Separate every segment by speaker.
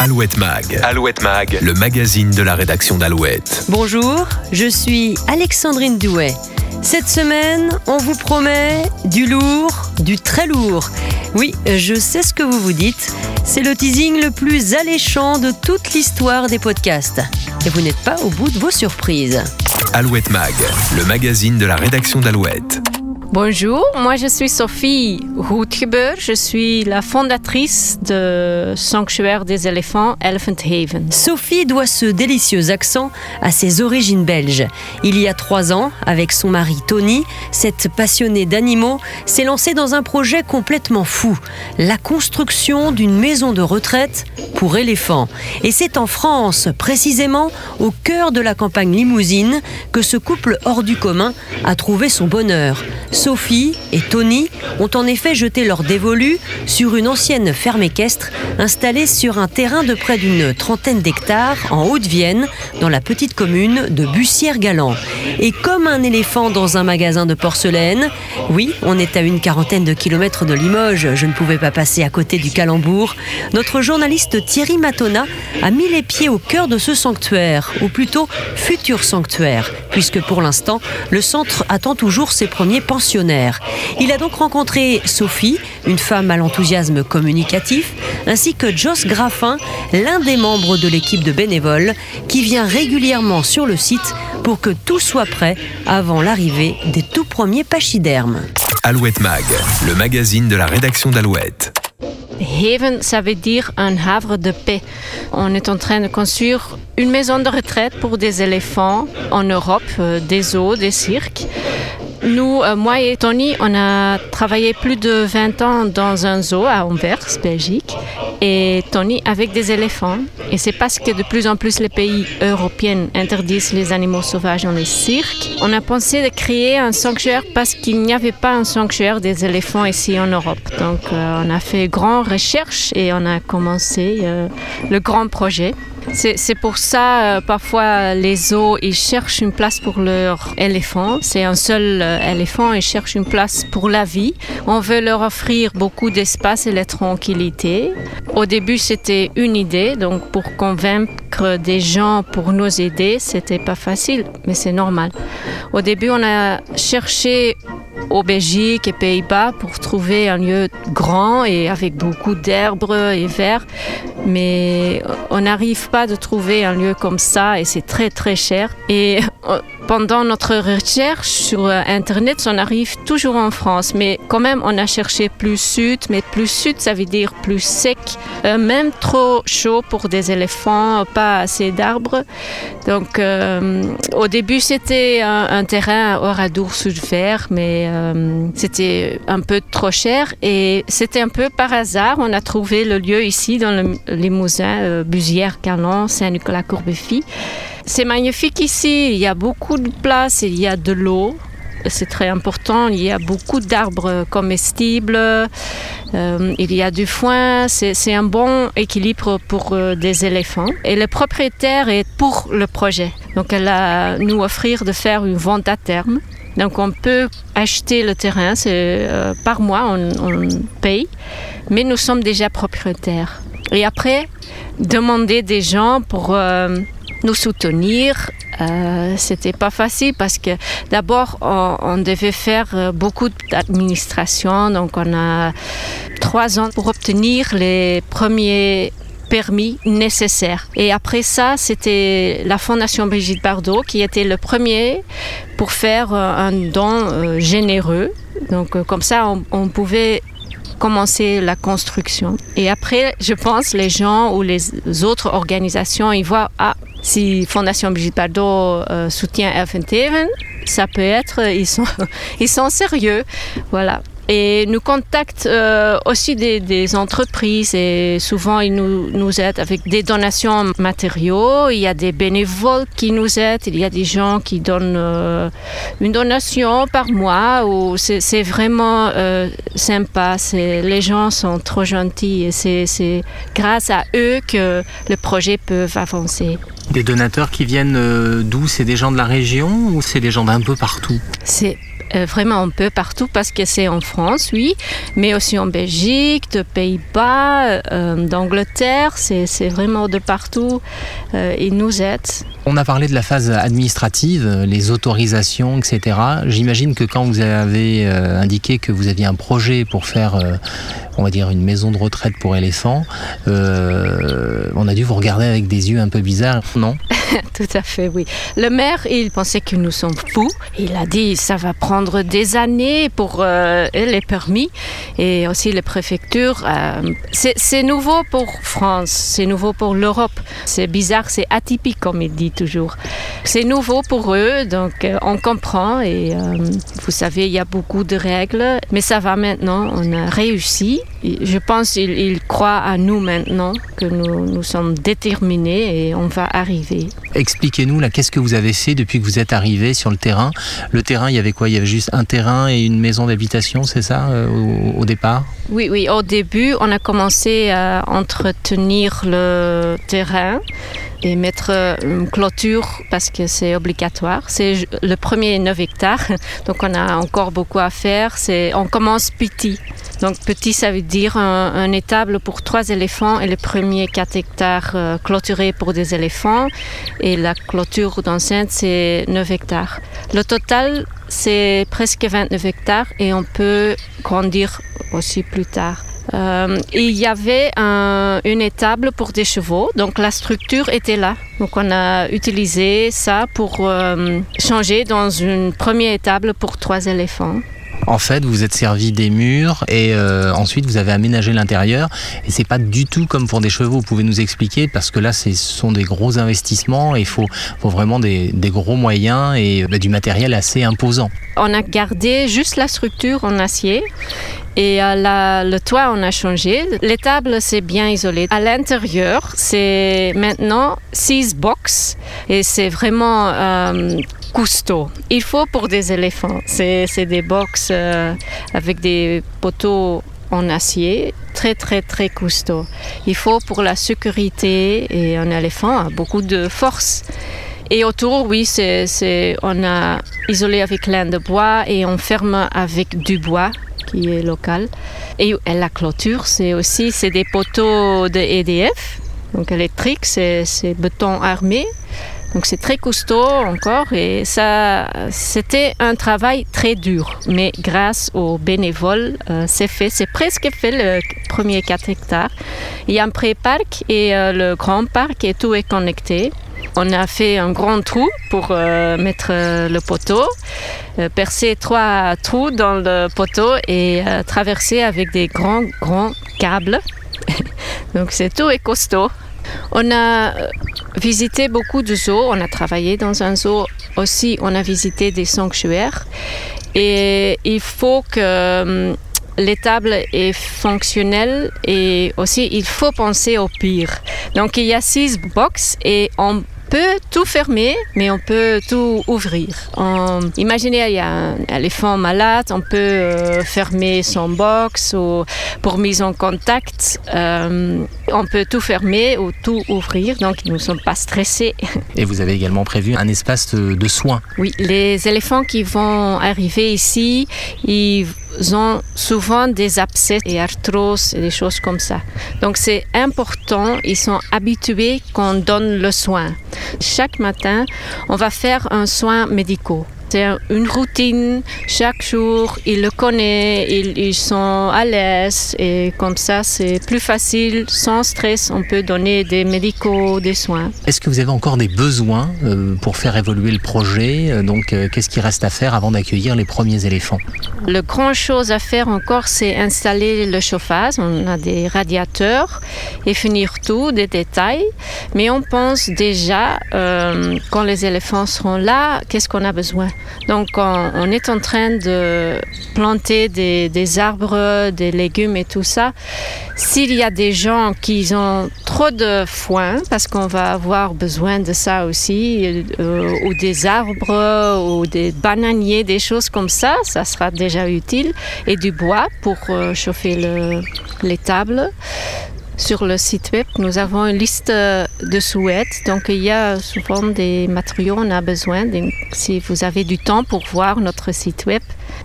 Speaker 1: Alouette Mag. Alouette Mag, le magazine de la rédaction d'Alouette.
Speaker 2: Bonjour, je suis Alexandrine Douet. Cette semaine, on vous promet du lourd, du très lourd. Oui, je sais ce que vous vous dites. C'est le teasing le plus alléchant de toute l'histoire des podcasts. Et vous n'êtes pas au bout de vos surprises.
Speaker 1: Alouette Mag, le magazine de la rédaction d'Alouette.
Speaker 3: Bonjour, moi je suis Sophie Roetgeber. Je suis la fondatrice de Sanctuaire des éléphants Elephant Haven.
Speaker 2: Sophie doit ce délicieux accent à ses origines belges. Il y a trois ans, avec son mari Tony, cette passionnée d'animaux s'est lancée dans un projet complètement fou la construction d'une maison de retraite pour éléphants. Et c'est en France, précisément au cœur de la campagne limousine, que ce couple hors du commun a trouvé son bonheur. Sophie et Tony ont en effet jeté leur dévolu sur une ancienne ferme équestre installée sur un terrain de près d'une trentaine d'hectares en Haute-Vienne, dans la petite commune de Bussière-Galant. Et comme un éléphant dans un magasin de porcelaine, oui, on est à une quarantaine de kilomètres de Limoges, je ne pouvais pas passer à côté du calembour, notre journaliste Thierry Matona a mis les pieds au cœur de ce sanctuaire, ou plutôt futur sanctuaire, puisque pour l'instant, le centre attend toujours ses premiers pensionnaires il a donc rencontré Sophie, une femme à l'enthousiasme communicatif, ainsi que Joss Graffin, l'un des membres de l'équipe de bénévoles, qui vient régulièrement sur le site pour que tout soit prêt avant l'arrivée des tout premiers pachydermes.
Speaker 1: Alouette Mag, le magazine de la rédaction d'Alouette.
Speaker 3: Haven, ça veut dire un havre de paix. On est en train de construire une maison de retraite pour des éléphants en Europe, euh, des zoos, des cirques. Nous, euh, moi et Tony, on a travaillé plus de 20 ans dans un zoo à Anvers, Belgique, et Tony avec des éléphants. Et c'est parce que de plus en plus les pays européens interdisent les animaux sauvages dans les cirques. On a pensé de créer un sanctuaire parce qu'il n'y avait pas un sanctuaire des éléphants ici en Europe. Donc euh, on a fait grande recherche et on a commencé euh, le grand projet. C'est pour ça, euh, parfois, les zoos, ils cherchent une place pour leur éléphant. C'est un seul euh, éléphant, ils cherchent une place pour la vie. On veut leur offrir beaucoup d'espace et la tranquillité. Au début, c'était une idée, donc pour convaincre des gens pour nous aider, c'était pas facile, mais c'est normal. Au début, on a cherché au Belgique et Pays-Bas pour trouver un lieu grand et avec beaucoup d'herbes et verts. Mais on n'arrive pas de trouver un lieu comme ça et c'est très très cher. Et euh, pendant notre recherche sur euh, Internet, on arrive toujours en France. Mais quand même, on a cherché plus sud. Mais plus sud, ça veut dire plus sec. Euh, même trop chaud pour des éléphants, pas assez d'arbres. Donc au début, c'était un, terrain à Oradour sud vert, mais euh, c'était un peu trop cher et c'était un peu par hasard. On a trouvé le lieu ici dans le Limousin, euh, Busière, Canon, Saint-Nicolas-Courbefy. C'est magnifique ici, il y a beaucoup de place, il y a de l'eau. C'est très important, il y a beaucoup d'arbres comestibles, euh, il y a du foin, c'est un bon équilibre pour des éléphants. Et le propriétaire est pour le projet. Donc elle a nous offrir de faire une vente à terme. Donc on peut acheter le terrain, euh, par mois on, paye, mais nous sommes déjà propriétaires. Et après, demander des gens pour euh, nous soutenir, euh, c'était pas facile parce que d'abord on, devait faire beaucoup d'administration, donc on a trois ans pour obtenir les premiers permis nécessaires. Et après ça, c'était la Fondation Brigitte Bardot qui était le premier pour faire euh, un don euh, généreux. Donc euh, comme ça, on, pouvait commencer la construction. Et après, je pense, les gens ou les autres organisations, ils voient, ah, si Fondation Brigitte Bardot soutient Elfin ça peut être, ils sont, ils sont sérieux. Voilà. Et nous contactent euh, aussi des, entreprises et souvent ils nous, nous aident avec des donations matériaux. Il y a des bénévoles qui nous aident. Il y a des gens qui donnent euh, une donation par mois. C'est vraiment euh, sympa. Les gens sont trop gentils et c'est grâce à eux que le projet peut avancer.
Speaker 4: Des donateurs qui viennent d'où? C'est des gens de la région ou c'est des gens d'un peu partout?
Speaker 3: C'est euh, vraiment un peu partout parce que c'est en France, oui, mais aussi en Belgique, de Pays-Bas, euh, d'Angleterre, c'est vraiment de partout. Euh, ils nous aident.
Speaker 4: On a parlé de la phase administrative, les autorisations, etc. J'imagine que quand vous avez indiqué que vous aviez un projet pour faire, on va dire, une maison de retraite pour éléphants, on a dû vous regarder avec des yeux un peu bizarres, non?
Speaker 3: Tout à fait, oui. Le maire, il pensait que nous sommes fous. Il a dit ça va prendre des années pour euh, les permis et aussi les préfectures. Euh, c'est nouveau pour France, c'est nouveau pour l'Europe. C'est bizarre, c'est atypique comme il dit toujours. C'est nouveau pour eux, donc euh, on comprend et vous savez, il y a beaucoup de règles, mais ça va maintenant, on a réussi. Je pense qu'il croit à nous maintenant, que nous, nous sommes déterminés et on va arriver.
Speaker 4: Expliquez-nous là, qu'est-ce que vous avez fait depuis que vous êtes arrivé sur le terrain? Le terrain, il y avait quoi? Il y avait juste un terrain et une maison d'habitation, c'est ça, euh, au, départ?
Speaker 3: Oui, oui. Au début, on a commencé à entretenir le terrain et mettre une clôture parce que c'est obligatoire. C'est le premier 9 hectares, donc on a encore beaucoup à faire. C'est, on commence petit. Donc petit, ça veut dire un, étable pour trois éléphants et le premier 4 hectares euh, clôturé pour des éléphants. Et la clôture d'enceinte, c'est 9 hectares. Le total, c'est presque 29 hectares et on peut grandir aussi plus tard. Euh, il y avait une étable pour des chevaux, donc la structure était là. Donc on a utilisé ça pour euh, changer dans une première étable pour trois éléphants.
Speaker 4: En fait, vous êtes servi des murs et euh, ensuite vous avez aménagé l'intérieur. Et c'est pas du tout comme pour des chevaux. Vous pouvez nous expliquer parce que là, ce sont des gros investissements et il faut, vraiment des, gros moyens et bah, du matériel assez imposant.
Speaker 3: On a gardé juste la structure en acier et euh, le toit, on a changé. L'étable, c'est bien isolé. À l'intérieur, c'est maintenant six box et c'est vraiment euh, costaud. Il faut pour des éléphants. C'est des box euh, avec des poteaux en acier, très très très costaud. Il faut pour la sécurité et un éléphant a beaucoup de force. Et autour, oui, on a isolé avec laine de bois et on ferme avec du bois qui est local. Et, la clôture, c'est aussi c'est des poteaux de EDF, donc électriques, c'est, c'est béton armé. Donc c'est très costaud encore et ça, c'était un travail très dur. Mais grâce aux bénévoles, euh, c'est fait. C'est presque fait le premier 4 hectares. Il y a un pré-parc et euh, le grand parc et tout est connecté. On a fait un grand trou pour euh, mettre le poteau, percer trois trous dans le poteau et traverser avec des grands, grands câbles. Donc c'est tout est costaud. On a visité beaucoup de zoos. On a travaillé dans un zoo aussi. On a visité des sanctuaires. Et il faut que l'étable est fonctionnelle et aussi il faut penser au pire. Donc il y a six box et on peut tout fermer, mais on peut tout ouvrir. imaginez, il y a un éléphant malade, on peut euh, fermer son box ou pour mise en contact. Euh, on peut tout fermer ou tout ouvrir, donc nous ne sommes pas stressés.
Speaker 4: Et vous avez également prévu un espace de soins.
Speaker 3: Oui, les éléphants qui vont arriver ici, ils ont souvent des abcès et arthroses et des choses comme ça. Donc c'est important, ils sont habitués qu'on donne le soin. Chaque matin, on va faire un soin médical. C'est une routine chaque jour, ils le connaissent, ils, sont à l'aise et comme ça c'est plus facile, sans stress, on peut donner des médicaux, des soins.
Speaker 4: Est-ce que vous avez encore des besoins euh, pour faire évoluer le projet? Euh, Donc euh, qu'est-ce qui reste à faire avant d'accueillir les premiers éléphants?
Speaker 3: Le grand chose à faire encore c'est installer le chauffage, on a des radiateurs et finir tout, des détails, mais on pense déjà quand les éléphants seront là, qu'est-ce qu'on a besoin? Donc on, est en train de planter des, arbres, des légumes et tout ça. S'il y a des gens qui ont trop de foin, parce qu'on va avoir besoin de ça aussi, euh, ou des arbres, ou des bananiers, des choses comme ça, ça sera déjà utile. Et du bois pour euh, chauffer les tables. Sur le site web, nous avons une liste de souhaits. Donc, il y a souvent des matériaux, on a besoin. si vous avez du temps pour voir notre site web,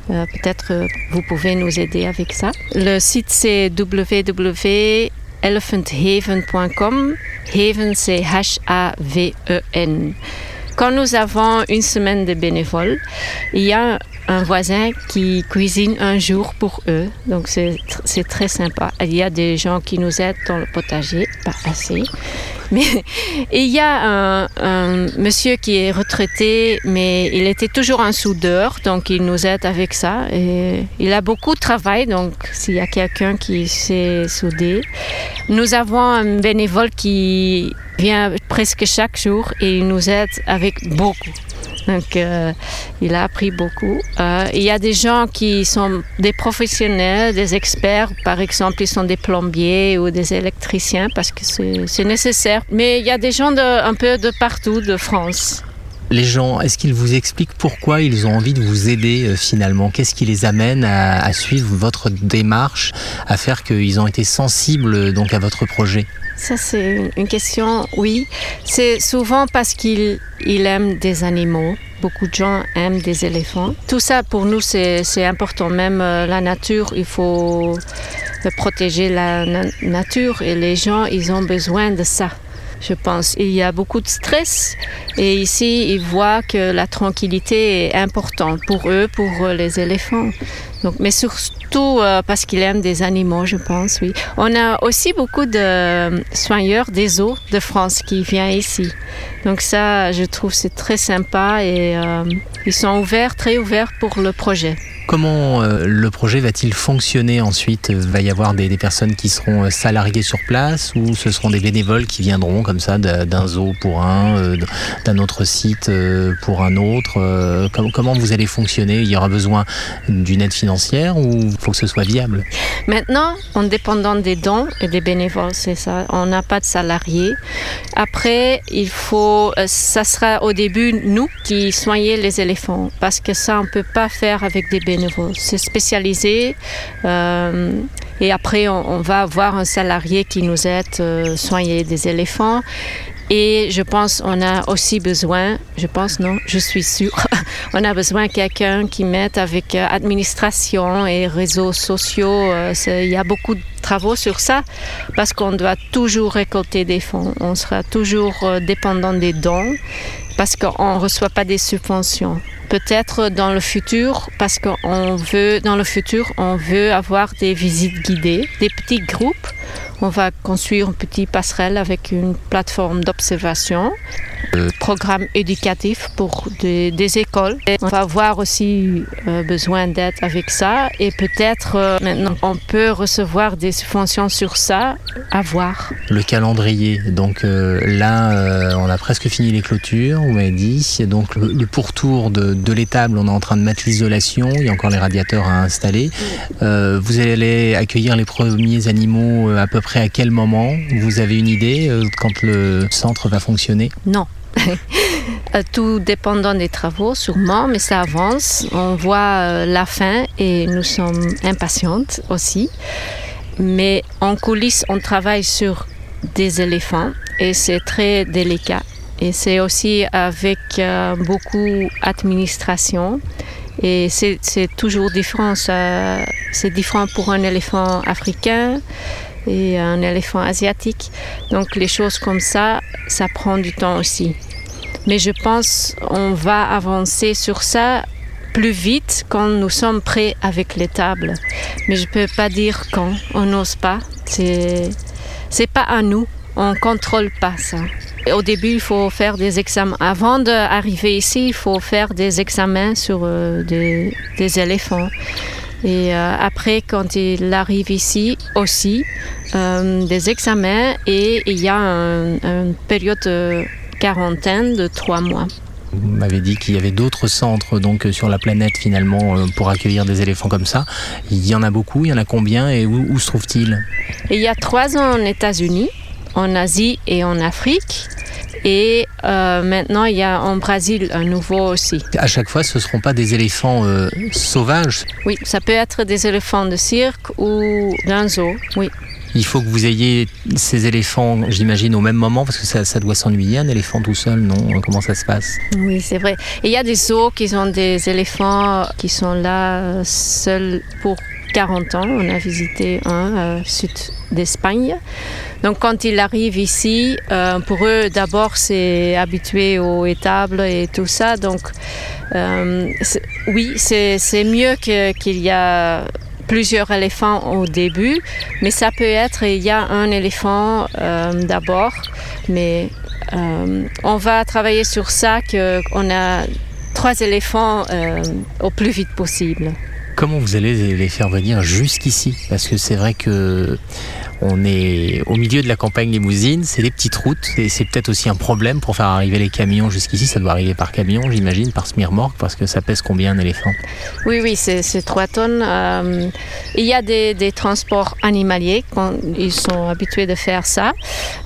Speaker 3: Peut-être vous pouvez nous aider avec ça. Le site c'est www.elephanthaven.com. Haven c'est H-A-V-E-N. Quand nous avons une semaine de bénévoles, il y a un voisin qui cuisine un jour pour eux. Donc c'est très sympa. Il y a des gens qui nous aident dans le potager, pas assez. Mais il y a un, monsieur qui est retraité, mais il était toujours un soudeur, donc il nous aide avec ça. Et il a beaucoup de travail, donc s'il y a quelqu'un qui sait souder. Nous avons un bénévole qui vient presque chaque jour et il nous aide avec beaucoup. Donc, euh, il a appris beaucoup. Euh, il y a des gens qui sont des professionnels, des experts. Par exemple, ils sont des plombiers ou des électriciens parce que c'est nécessaire. Mais il y a des gens de, un peu de partout de France.
Speaker 4: Les gens, est-ce qu'ils vous expliquent pourquoi ils ont envie de vous aider euh, finalement? Qu'est-ce qui les amène à, suivre votre démarche, à faire qu'ils ont été sensibles donc à votre projet?
Speaker 3: Ça, c'est une question, oui. C'est souvent parce qu'il aime des animaux. Beaucoup de gens aiment des éléphants. Tout ça, pour nous, c'est important. Même euh, la nature, il faut protéger la nature et les gens, ils ont besoin de ça je pense. Il y a beaucoup de stress et ici, ils voient que la tranquillité est importante pour eux, pour les éléphants. Donc, mais surtout euh, parce qu'ils aiment des animaux, je pense, oui. On a aussi beaucoup de soigneurs des eaux de France qui viennent ici. Donc ça, je trouve c'est très sympa et euh, ils sont ouverts, très ouverts pour le projet.
Speaker 4: Comment euh, le projet va-t-il fonctionner ensuite? Va y avoir des, personnes qui seront euh, salariées sur place ou ce seront des bénévoles qui viendront comme ça d'un zoo pour un, euh, d'un autre site pour un autre? Comment vous allez fonctionner? Il y aura besoin d'une aide financière ou faut que ce soit viable
Speaker 3: Maintenant, en dépendant des dons et des bénévoles, c'est ça. On n'a pas de salariés. Après, il faut, ça sera au début nous qui soignons les éléphants parce que ça, on ne peut pas faire avec des bénévoles c'est spécialisé. Euh, et après, on, va avoir un salarié qui nous aide à euh, soigner des éléphants. Et je pense on a aussi besoin, je pense non, je suis sûre, on a besoin de quelqu'un qui m'aide avec euh, administration et réseaux sociaux. il y a beaucoup de travaux sur ça parce qu'on doit toujours récolter des fonds. On sera toujours dépendant des dons parce qu'on ne reçoit pas des subventions peut-être dans le futur, parce qu'on veut, dans le futur, on veut avoir des visites guidées, des petits groupes. On va construire une petite passerelle avec une plateforme d'observation programme éducatif pour des, écoles. on va avoir aussi euh, besoin d'aide avec ça et peut-être euh, maintenant on peut recevoir des subventions sur ça à voir.
Speaker 4: Le calendrier, donc euh, là on a presque fini les clôtures, vous m'avez dit, donc le, pourtour de, l'étable on est en train de mettre l'isolation, il y a encore les radiateurs à installer. vous allez accueillir les premiers animaux peu près à quel moment Vous avez une idée quand le centre va fonctionner?
Speaker 3: Non, Euh, tout dépendant des travaux, sûrement, mais ça avance. On voit euh, la fin et nous sommes impatientes aussi. Mais en coulisses, on travaille sur des éléphants et c'est très délicat. Et c'est aussi avec euh, beaucoup d'administration. Et c'est toujours différent. C'est différent pour un éléphant africain et un éléphant asiatique. Donc les choses comme ça, ça prend du temps aussi. Mais je pense qu'on va avancer sur ça plus vite quand nous sommes prêts avec les tables. Mais je ne peux pas dire quand, on n'ose pas. C'est c'est pas à nous, on contrôle pas ça. Au début, il faut faire des examens. Avant d'arriver ici, il faut faire des examens sur euh, des, éléphants. Et euh, après, quand il arrive ici aussi, euh, des examens et il y a une période quarantaine de trois mois.
Speaker 4: Vous m'avez dit qu'il y avait d'autres centres donc sur la planète finalement euh, pour accueillir des éléphants comme ça. Il y en a beaucoup, il y en a combien et où, se trouvent-ils?
Speaker 3: Il y a trois en États-Unis, en Asie et en Afrique. Et euh, maintenant, il y a en Brésil un nouveau aussi.
Speaker 4: À chaque fois, ce ne seront pas des éléphants euh, sauvages?
Speaker 3: Oui, ça peut être des éléphants de cirque ou d'un zoo, oui.
Speaker 4: Il faut que vous ayez ces éléphants, j'imagine, au même moment, parce que ça, ça doit s'ennuyer, un éléphant tout seul, non? Comment ça se passe?
Speaker 3: Oui, c'est vrai. Et il y a des zoos qui ont des éléphants qui sont là seuls pour 40 ans. On a visité un euh, sud d'Espagne. Donc quand ils arrivent ici, euh, pour eux d'abord c'est habitué aux étables et tout ça. Donc euh, oui, c'est mieux qu'il y a plusieurs éléphants au début, mais ça peut être il y a un éléphant d'abord, mais on va travailler sur ça qu'on a trois éléphants au plus vite possible.
Speaker 4: Comment vous allez les faire venir jusqu'ici? Parce que c'est vrai que on est au milieu de la campagne limousine, c'est des petites routes et c'est peut-être aussi un problème pour faire arriver les camions jusqu'ici. Ça doit arriver par camion, j'imagine, par semi-remorque, parce que ça pèse combien un éléphant?
Speaker 3: Oui, oui, c'est 3 tonnes. Euh, il y a des, transports animaliers, quand ils sont habitués de faire ça.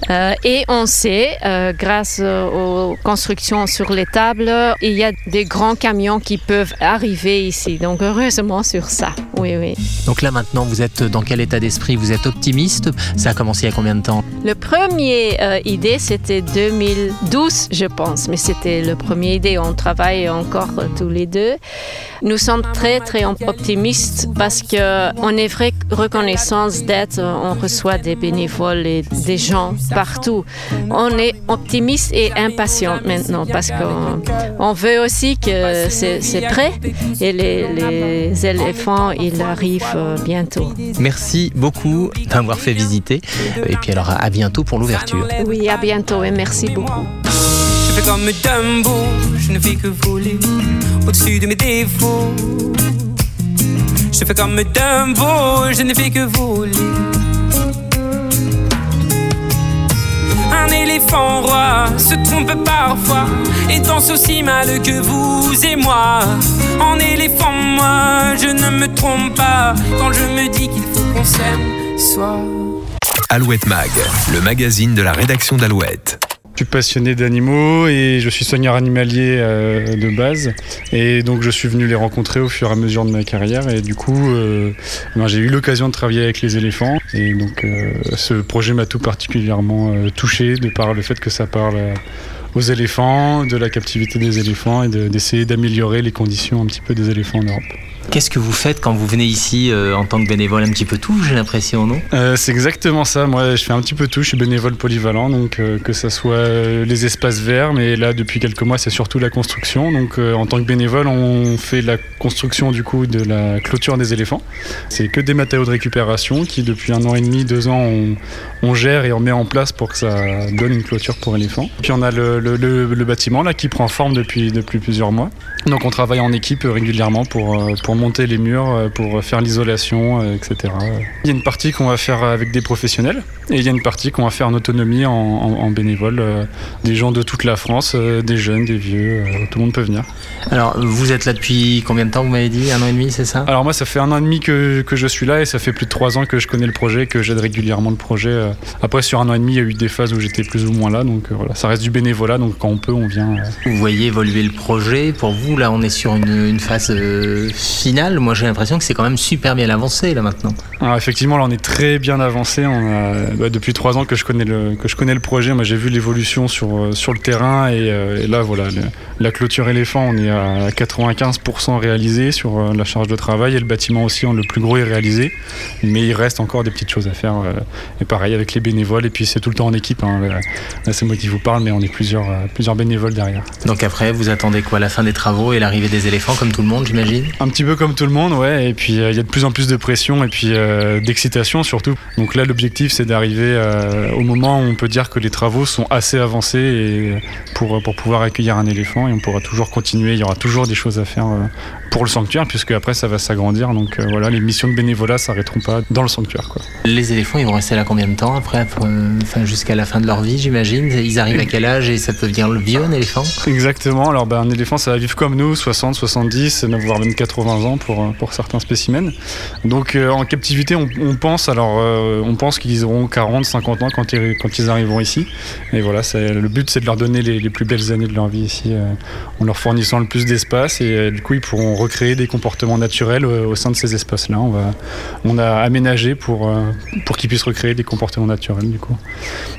Speaker 3: Euh, et on sait, euh, grâce aux constructions sur les tables, il y a des grands camions qui peuvent arriver ici. Donc heureusement sur ça. Oui, oui.
Speaker 4: Donc là maintenant, vous êtes dans quel état d'esprit? Vous êtes optimiste? Ça a commencé il y a combien de temps?
Speaker 3: Le premier euh, idée, c'était 2012, je pense, mais c'était le premier idée. On travaille encore euh, tous les deux. Nous sommes très, très optimistes parce qu'on est vrai reconnaissance d'être, on reçoit des bénévoles et des gens partout. On est optimiste et impatient maintenant parce qu'on veut aussi que c'est prêt et les, les éléphants, ils arrivent bientôt.
Speaker 4: Merci beaucoup d'avoir fait visiter. Et puis alors à bientôt pour l'ouverture.
Speaker 3: Oui, à bientôt et merci beaucoup.
Speaker 5: Je fais comme Dumbo, je ne fais que voler au-dessus de mes défauts. Je fais comme Dumbo, je ne fais que voler. Un éléphant roi se trompe parfois et danse aussi mal que vous et moi. En éléphant, moi, je ne me trompe pas quand je me dis qu'il faut qu'on s'aime, soit.
Speaker 1: Alouette Mag, le magazine de la rédaction d'Alouette.
Speaker 6: Je suis passionné d'animaux et je suis soigneur animalier euh, de base. Et donc je suis venu les rencontrer au fur et à mesure de ma carrière. Et du coup, euh, ben, j'ai eu l'occasion de travailler avec les éléphants. Et donc euh, ce projet m'a tout particulièrement touché de par le fait que ça parle aux éléphants, de la captivité des éléphants et d'essayer d'améliorer les conditions un petit peu des éléphants en Europe.
Speaker 4: Qu'est-ce que vous faites quand vous venez ici euh, en tant que bénévole Un petit peu tout, j'ai l'impression, non?
Speaker 6: Euh, C'est exactement ça. Moi, je fais un petit peu tout. Je suis bénévole polyvalent, donc euh, que ce soit les espaces verts, mais là, depuis quelques mois, c'est surtout la construction. Donc, en tant que bénévole, on fait la construction du coup de la clôture des éléphants. C'est que des matériaux de récupération qui, depuis un an et demi, deux ans, on, gère et on met en place pour que ça donne une clôture pour éléphants. Puis on a le, le bâtiment là qui prend forme depuis, depuis plusieurs mois. Donc, on travaille en équipe régulièrement pour, pour monter les murs, euh, pour faire l'isolation, euh, etc. Il y a une partie qu'on va faire avec des professionnels et il y a une partie qu'on va faire en autonomie, en, bénévole. Euh, des gens de toute la France, des jeunes, des vieux, tout le monde peut venir.
Speaker 4: Alors, vous êtes là depuis combien de temps, vous m'avez dit? Un an et demi, c'est ça?
Speaker 6: Alors, moi, ça fait un an et demi que, que, je suis là et ça fait plus de trois ans que je connais le projet, que j'aide régulièrement le projet. Après, sur un an et demi, il y a eu des phases où j'étais plus ou moins là, donc voilà, ça reste du bénévolat, donc quand on peut, on vient.
Speaker 4: Vous voyez évoluer le projet. Pour vous, là, on est sur une, une phase finale. Moi, j'ai l'impression que c'est quand même super bien avancé là maintenant.
Speaker 6: Alors, effectivement, là, on est très bien avancé. On a, bah, depuis trois ans que je connais le, que je connais le projet, moi, j'ai vu l'évolution sur, euh, sur le terrain et, euh, là, voilà, la clôture éléphant, on est à 95% réalisé sur euh, la charge de travail et le bâtiment aussi, on, le plus gros est réalisé. Mais il reste encore des petites choses à faire. et pareil avec les bénévoles. Et puis, c'est tout le temps en équipe. Hein. Là, c'est moi qui vous parle, mais on est plusieurs, plusieurs bénévoles derrière.
Speaker 4: Donc après, vous attendez quoi? La fin des travaux et l'arrivée des éléphants, comme tout le monde, j'imagine?
Speaker 6: Un petit peu comme tout le monde, ouais. Et puis, il y a de plus en plus de pression et puis d'excitation surtout. Donc là, l'objectif, c'est d'arriver au moment où on peut dire que les travaux sont assez avancés et pour, pour pouvoir accueillir un éléphant et on pourra toujours continuer. Il y aura toujours des choses à faire euh, pour le sanctuaire, puisque après ça va s'agrandir. Donc euh, voilà, les missions de bénévolat s'arrêteront pas dans le sanctuaire. Quoi.
Speaker 4: Les éléphants, ils vont rester là combien de temps après euh, enfin, Jusqu'à la fin de leur vie, j'imagine? Ils arrivent à quel âge et ça peut devenir le vieux, un éléphant?
Speaker 6: Exactement. Alors ben, un éléphant, ça va vivre comme nous, 60, 70, voire même 80 ans pour, pour certains spécimens. Donc en captivité, on, pense alors on pense qu'ils auront 40, 50 ans quand ils, quand ils arriveront ici. Et voilà, le but c'est de leur donner les, les, plus belles années de leur vie ici, en leur fournissant le plus d'espace et du coup ils pourront recréer des comportements naturels au sein de ces espaces-là. On, a aménagé pour, pour qu'ils puissent recréer des comportements naturels du coup.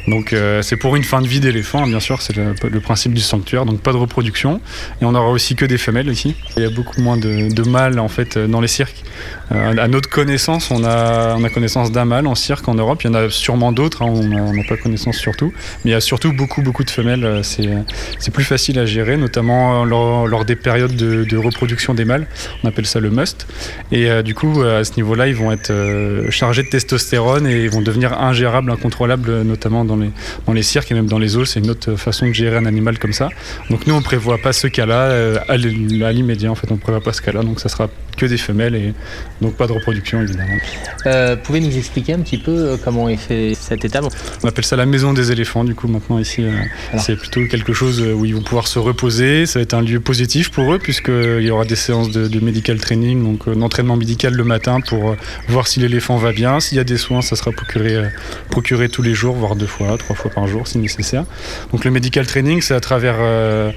Speaker 6: Donc c'est pour une fin de vie d'éléphant, hein, bien sûr, c'est le, principe du sanctuaire, donc pas de reproduction. Et on aura aussi que des femelles ici. Il y a beaucoup moins de, de mâles en fait dans les cirques. à notre connaissance, on a, on a connaissance d'un mâle en cirque en Europe. Il y en a sûrement d'autres, hein, on n'a pas connaissance surtout. Mais il y a surtout beaucoup, beaucoup de femelles. C'est plus facile à gérer, notamment lors, des périodes de, reproduction des On appelle ça le must. Et euh, du coup, à ce niveau-là, ils vont être euh, chargés de testostérone et ils vont devenir ingérables, incontrôlables, notamment dans les, dans les cirques et même dans les zoos. C'est une autre façon de gérer un animal comme ça. Donc nous, on prévoit pas ce cas-là euh, à l'immédiat. En fait, on prévoit pas ce cas-là. Donc ça sera que des femelles et donc pas de reproduction évidemment.
Speaker 4: Euh, pouvez nous expliquer un petit peu euh, comment est fait cette étape?
Speaker 6: On appelle ça la maison des éléphants du coup maintenant ici. Euh, c'est plutôt quelque chose où ils vont pouvoir se reposer. Ça va être un lieu positif pour eux puisqu'il y aura des séances de, de medical training, donc d'entraînement médical le matin pour voir si l'éléphant va bien. S'il y a des soins, ça sera procuré, procuré tous les jours, voire deux fois, trois fois par jour si nécessaire. Donc le medical training, c'est à travers un,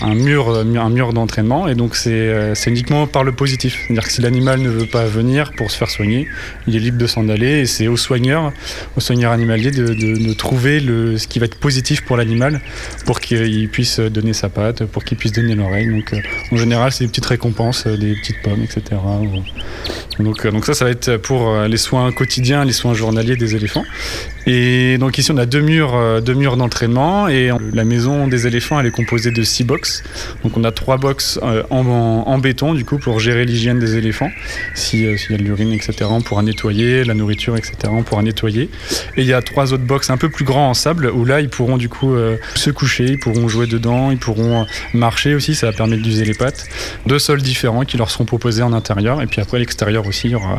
Speaker 6: un, mur, un mur d'entraînement et donc c'est uniquement par le positif c'est-à-dire que si l'animal ne veut pas venir pour se faire soigner, il est libre de s'en aller et c'est au soigneur, au soigneur animalier de, trouver le, ce qui va être positif pour l'animal pour qu'il puisse donner sa patte, pour qu'il puisse donner l'oreille. Donc euh, en général, c'est des petites récompenses, euh, des petites pommes, etc. Donc, euh, donc ça, ça va être pour les soins quotidiens, les soins journaliers des éléphants. Et donc ici, on a deux murs, deux murs d'entraînement et la maison des éléphants, elle est composée de six box. Donc on a trois box en, en béton du coup pour gérer l'hygiène des éléphants. Euh, s'il y a de l'urine, etc., on pourra nettoyer, la nourriture, etc., on pourra nettoyer. Et il y a trois autres box un peu plus grands en sable où là, ils pourront du coup euh, se coucher, ils pourront jouer dedans, ils pourront euh, marcher aussi, ça va permettre d'user les pattes. Deux sols différents qui leur seront proposés en intérieur. Et puis après, à l'extérieur aussi, il y aura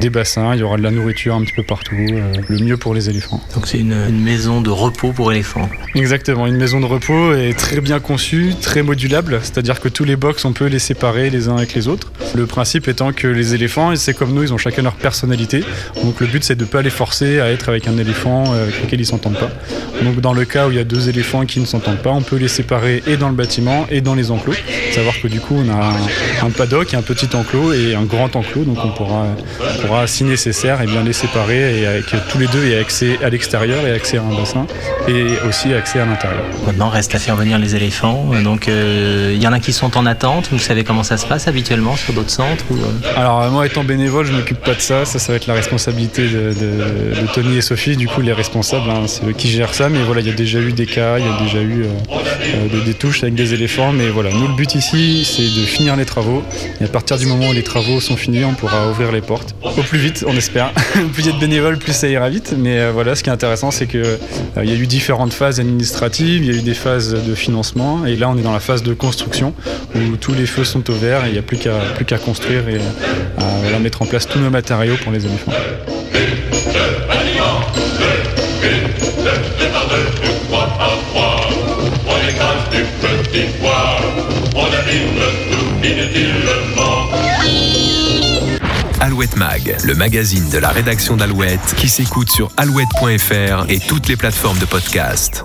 Speaker 6: des bassins, il y aura de la nourriture un petit peu partout, le mieux pour les éléphants.
Speaker 4: Donc c'est une, une maison de repos pour éléphants.
Speaker 6: Exactement, une maison de repos est très bien conçue, très modulable, c'est-à-dire que tous les box, on peut les séparer les uns avec les autres. Le principe étant que les éléphants, c'est comme nous, ils ont chacun leur personnalité. Donc le but c'est de ne pas les forcer à être avec un éléphant euh, avec lequel ils s'entendent pas. Donc dans le cas où il y a deux éléphants qui ne s'entendent pas, on peut les séparer et dans le bâtiment et dans les enclos. Savoir que du coup on a un, paddock, un petit enclos et un grand enclos, donc on pourra, pourra si nécessaire et bien les séparer et avec tous les deux aient accès à l'extérieur et accès à un bassin et aussi accès à l'intérieur.
Speaker 4: Maintenant reste à faire venir les éléphants. Donc euh, il y en a qui sont en attente. Vous savez comment ça se passe habituellement d'autres centres
Speaker 6: euh Alors moi étant bénévole, je m'occupe pas de ça. Ça, ça va être la responsabilité de, Tony et Sophie. Du coup, les responsables, hein, c'est eux qui gèrent ça. Mais voilà, il y a déjà eu des cas, il y a déjà eu euh, euh, des, touches avec des éléphants. Mais voilà, nous le but ici, c'est de finir les travaux. Et à partir du moment où les travaux sont finis, on pourra ouvrir les portes au plus vite, on espère. plus il y a de bénévoles, plus ça ira vite. Mais voilà, ce qui est intéressant, c'est que il y a eu différentes phases administratives, il y a eu des phases de financement, et là on est dans la phase de construction où tous les feux sont au vert et il n'y a plus qu'à plus qu'à construire et à, mettre en place tous nos matériaux pour les éléphants.
Speaker 1: Alouette Mag, le magazine de la rédaction d'Alouette qui s'écoute sur alouette.fr et toutes les plateformes de podcast.